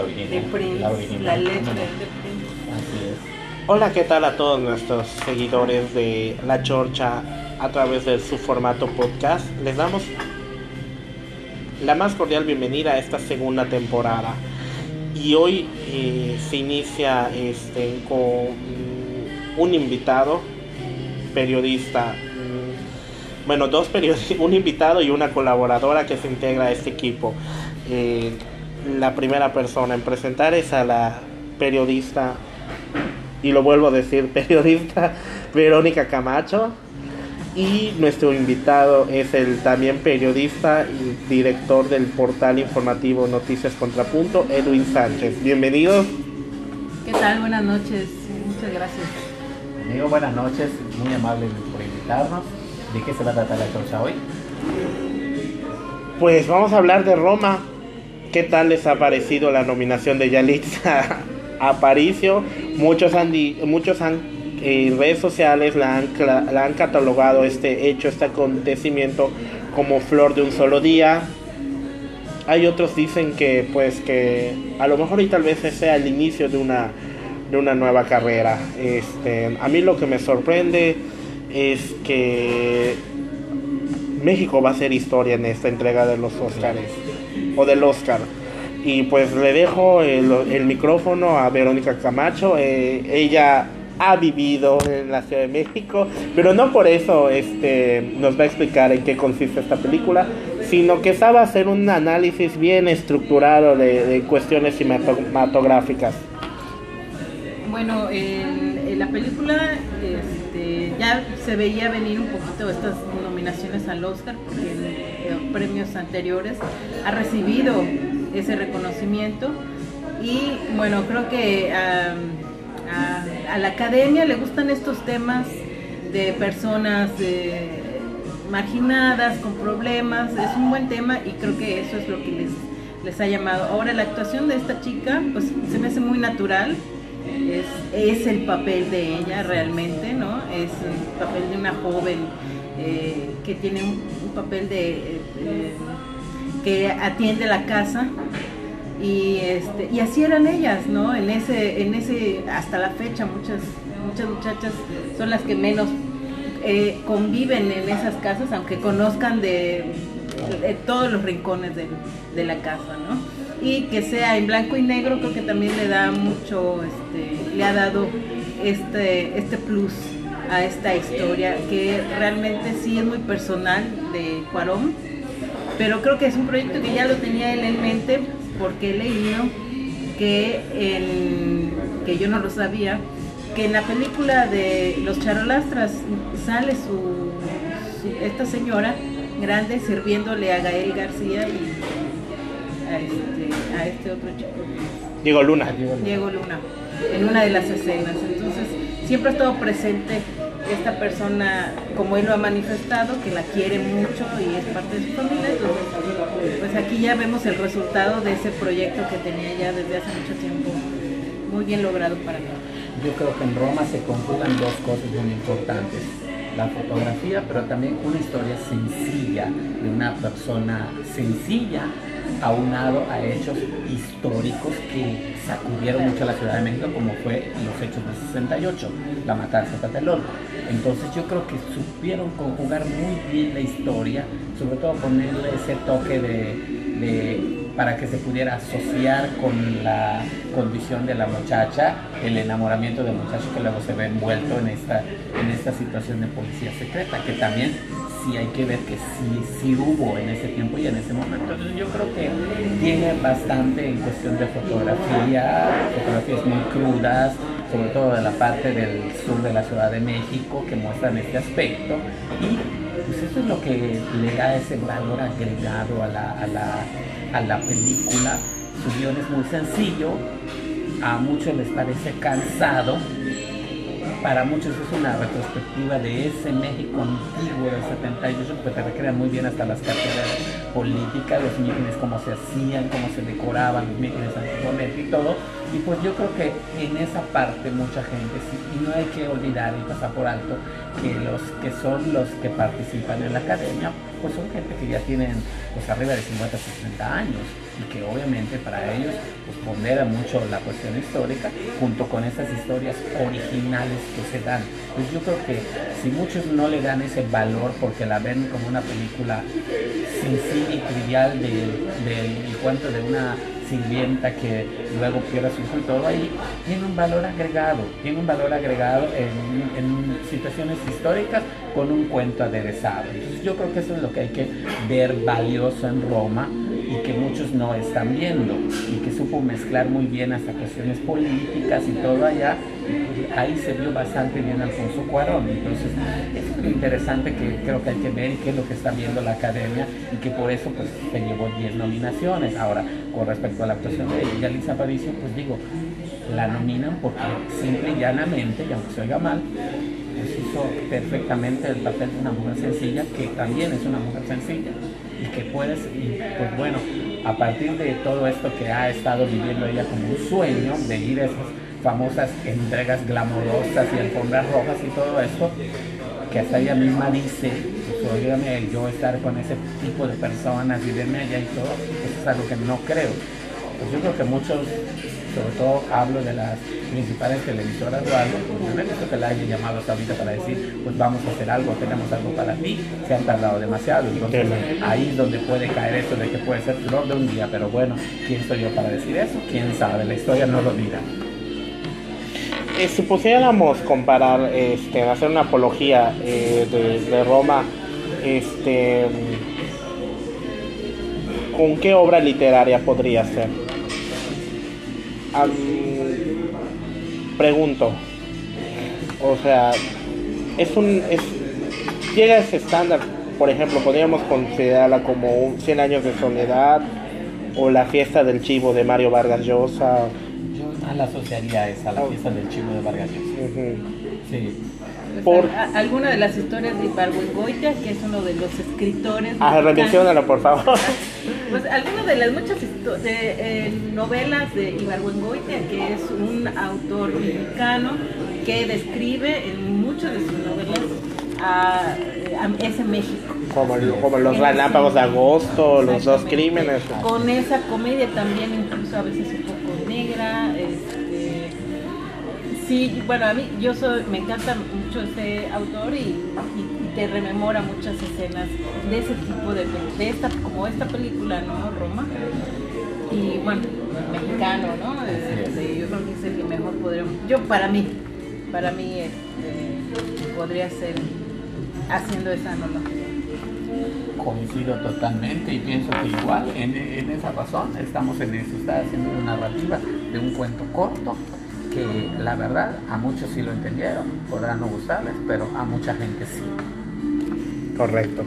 la original. de Prince, La original. la letra No, no. de Prince. Así es. Hola, ¿qué tal a todos nuestros seguidores de La Chorcha a través de su formato podcast? Les damos la más cordial bienvenida a esta segunda temporada. Y hoy eh, se inicia este, con un invitado, periodista, mm, bueno, dos periodistas, un invitado y una colaboradora que se integra a este equipo. Eh, la primera persona en presentar es a la periodista y lo vuelvo a decir, periodista Verónica Camacho. Y nuestro invitado es el también periodista y director del portal informativo Noticias Contrapunto, Edwin Sánchez. Bienvenidos. ¿Qué tal? Buenas noches. Muchas gracias. Amigo, buenas noches. Muy amable por invitarnos. ¿De qué se va a tratar la chorcha hoy? Pues vamos a hablar de Roma. ¿Qué tal les ha parecido la nominación de Yalitza Aparicio? Muchos han, muchos han en redes sociales la han, catalogado este hecho, este acontecimiento como flor de un solo día. Hay otros dicen que pues que a lo mejor y tal vez sea el inicio de una de una nueva carrera. Este, a mí lo que me sorprende es que México va a hacer historia en esta entrega de los Oscars o del Oscar. Y pues le dejo el, micrófono a Verónica Camacho. Eh, ella ha vivido en la Ciudad de México, pero no por eso este, nos va a explicar en qué consiste esta película, sino que sabe hacer un análisis bien estructurado de, cuestiones cinematográficas. Bueno, en, en la película este, ya se veía venir un poquito estas nominaciones al Oscar, porque en, premios anteriores ha recibido ese reconocimiento. Y bueno, creo que a la academia le gustan estos temas de personas eh, marginadas, con problemas. Es un buen tema y creo que eso es lo que les, les ha llamado. Ahora, la actuación de esta chica, pues se me hace muy natural es, es el papel de ella realmente, ¿no? Es el papel de una joven eh, que tiene un, papel de eh, eh, que atiende la casa y este y así eran ellas, ¿no? En ese en ese hasta la fecha muchas muchas muchachas son las que menos conviven en esas casas, aunque conozcan de, de todos los rincones del- de la casa, ¿no? Y que sea en blanco y negro creo que también le da mucho, este, le ha dado este, este plus a esta historia que realmente sí es muy personal de Cuarón, pero creo que es un proyecto que ya lo tenía él en mente porque he leído que, en- que yo no lo sabía, que en la película de Los Charolastras sale su, su- esta señora grande sirviéndole a Gael García y a este, a este otro chico, Diego Luna. Diego Luna, en una de las escenas. Entonces, siempre ha estado presente esta persona, como él lo ha manifestado, que la quiere mucho y es parte de su familia. Entonces, pues aquí ya vemos el resultado de ese proyecto que tenía ya desde hace mucho tiempo, muy bien logrado para mí. Yo creo que en Roma se conjugan dos cosas muy importantes. La fotografía, pero también una historia sencilla de una persona sencilla aunado a hechos históricos que sacudieron mucho a la Ciudad de México, como fue los hechos del 68, la matanza de Tlatelolco. Entonces yo creo que supieron conjugar muy bien la historia, sobre todo ponerle ese toque de, para que se pudiera asociar con la condición de la muchacha, el enamoramiento del muchacho que luego se ve envuelto en esta, en esta situación de policía secreta, que también sí hay que ver que sí, sí hubo en ese tiempo y en ese momento. Entonces yo creo que tiene bastante en cuestión de fotografía, fotografías muy crudas, sobre todo de la parte del sur de la Ciudad de México, que muestran este aspecto. Y pues eso es lo que le da ese valor agregado a la, a la, a la película. Su guion es muy sencillo, a muchos les parece cansado, para muchos es una retrospectiva de ese México antiguo del 78, porque te recrean muy bien hasta las carteras políticas, los mítines, cómo se hacían, cómo se decoraban los mítines antiguamente y todo. Y pues yo creo que en esa parte mucha gente y no hay que olvidar y pasar por alto que los que son los que participan en la academia, pues son gente que ya tienen pues arriba de 50, 60 años y que obviamente para ellos pues pondera mucho la cuestión histórica junto con esas historias originales que se dan. Pues yo creo que si muchos no le dan ese valor porque la ven como una película sencilla y trivial del, del cuento de una sirvienta que luego pierde su hijo y todo ahí, tiene un valor agregado, tiene un valor agregado en, en, situaciones históricas con un cuento aderezado. Entonces yo creo que eso es lo que hay que ver valioso en Roma y que muchos no están viendo y que supo mezclar muy bien hasta cuestiones políticas y todo allá. Y ahí se vio bastante bien Alfonso Cuarón. Entonces, es lo interesante que creo que hay que ver qué es lo que está viendo la academia y que por eso pues se llevó 10 nominaciones. Ahora, con respecto a la actuación de Yalitza Aparicio, pues digo, la nominan porque simple y llanamente, y aunque se oiga mal, pues hizo perfectamente el papel de una mujer sencilla, que también es una mujer sencilla y que puedes, y pues bueno, a partir de todo esto que ha estado viviendo ella como un sueño de ir a esas famosas entregas glamorosas y alfombras rojas y todo esto, que hasta ella misma dice, pues oígame, yo estar con ese tipo de personas y verme allá y todo, pues es algo que no creo. Pues yo creo que muchos sobre todo hablo de las principales televisoras o algo, pues no he visto que la hayan llamado hasta ahorita para decir, pues vamos a hacer algo, tenemos algo para ti, se han tardado demasiado, entonces ahí es donde puede caer esto de que puede ser flor de un día, pero bueno, ¿quién soy yo para decir eso? ¿Quién sabe? La historia no lo dirá. Eh, si pusiéramos comparar, este, hacer una apología eh, de, de Roma, este, ¿con qué obra literaria podría ser? Pregunto, o sea, es un, es, llega a ese estándar, por ejemplo, podríamos considerarla como un 100 años de soledad o la fiesta del chivo de Mario Vargas Llosa. Yo a la asociaría esa, la fiesta del chivo de Vargas Llosa. Sí. Por... Alguna de las historias de Ibargüengoitia, que es uno de los escritores. Ah, revisionalo, por favor. Pues algunas de las muchas de, eh, novelas de Ibargüengoitia, que es un autor mexicano que describe en muchas de sus novelas a, a ese México. Como, como los relámpagos de agosto, los dos crímenes. Con esa comedia también, incluso a veces un poco negra. Este, sí, bueno, a mí yo soy, me encanta mucho ese autor y, y, te rememora muchas escenas de ese tipo de, de esta, como esta película, ¿no? Roma. Y bueno, mexicano, ¿no? Este, yo creo que es el que mejor podríamos, yo para mí, para mí este, podría ser haciendo esa analogía. Coincido totalmente y pienso que igual en, en, esa razón estamos en eso, está haciendo una narrativa de un cuento corto que la verdad a muchos sí lo entendieron, podrán no gustarles, pero a mucha gente sí. Correcto.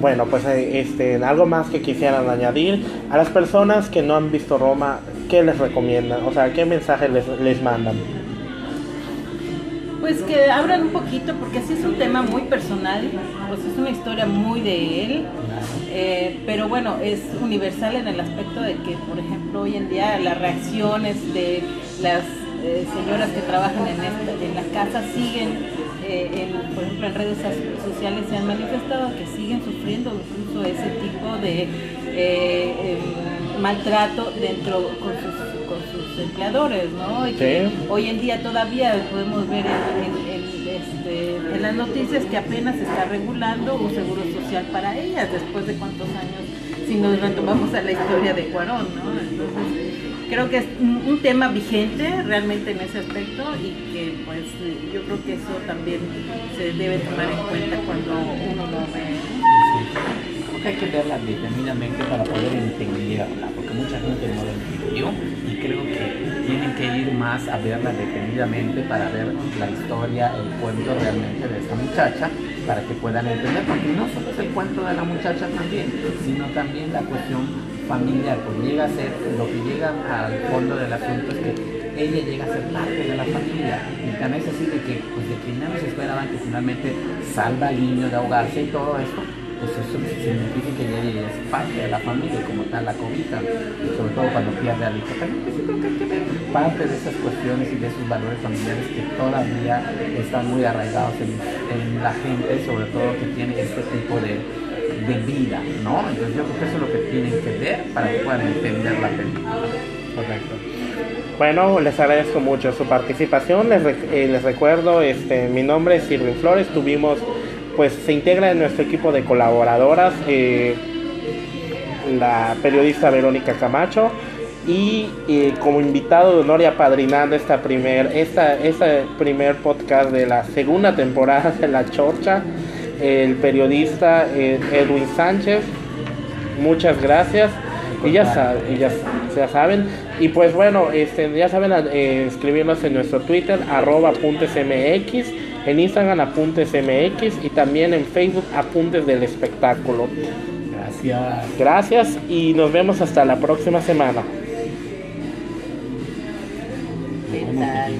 Bueno, pues este, algo más que quisieran añadir a las personas que no han visto Roma, ¿qué les recomiendan? O sea, ¿qué mensaje les, les mandan? Pues que abran un poquito, porque así es un tema muy personal, pues es una historia muy de él, eh, pero bueno, es universal en el aspecto de que, por ejemplo, hoy en día las reacciones de las eh, señoras que trabajan en, esta, en la casa siguen, eh, por ejemplo, en redes sociales se han manifestado que siguen sufriendo incluso ese tipo de eh, maltrato dentro con sus, con sus empleadores, ¿no? Y que hoy en día todavía podemos ver en, en- en, este, en las noticias que apenas se está regulando un seguro social para ellas, después de cuántos años, si nos retomamos a la historia de Cuarón, ¿no? Entonces, creo que es un, tema vigente realmente en ese aspecto y que pues yo creo que eso también se debe tomar en cuenta cuando uno lo ve. Creo que hay que verla detenidamente para poder entenderla, porque mucha gente no la entendió y creo que tienen que ir más a verla detenidamente para ver la historia, el cuento realmente de esta muchacha, para que puedan entender, porque no solo es el cuento de la muchacha también, sino también la cuestión familiar, pues llega a ser, lo que llega al fondo del asunto es que ella llega a ser parte de la familia y también es así de que pues de quien menos esperaban que finalmente salva al niño de ahogarse y todo esto pues eso significa que ella es parte de la familia como tal la cobija, sobre todo cuando pierde al hijo. También pues, yo creo que parte de esas cuestiones y de esos valores familiares que todavía están muy arraigados en, en la gente, sobre todo que tiene este tipo de, de vida, ¿no? Entonces yo creo que eso es lo que tienen que ver para que puedan entender la película. Correcto. Bueno, les agradezco mucho su participación. Les, eh, les recuerdo, este, mi nombre es Irving Flores. Tuvimos, pues, se integra en nuestro equipo de colaboradoras eh, la periodista Verónica Camacho y eh, como invitado de honor y apadrinando esta primer, esta, este primer podcast de la segunda temporada de La Chorcha, el periodista eh, Edwin Sánchez. Muchas gracias. Y ya, sa- y ya, ya saben. Y pues bueno, este, ya saben eh, escribirnos en nuestro Twitter, arroba apuntesmx, en Instagram apuntesmx y también en Facebook apuntes del espectáculo. Gracias. Gracias y nos vemos hasta la próxima semana. ¿Qué Bueno, tal?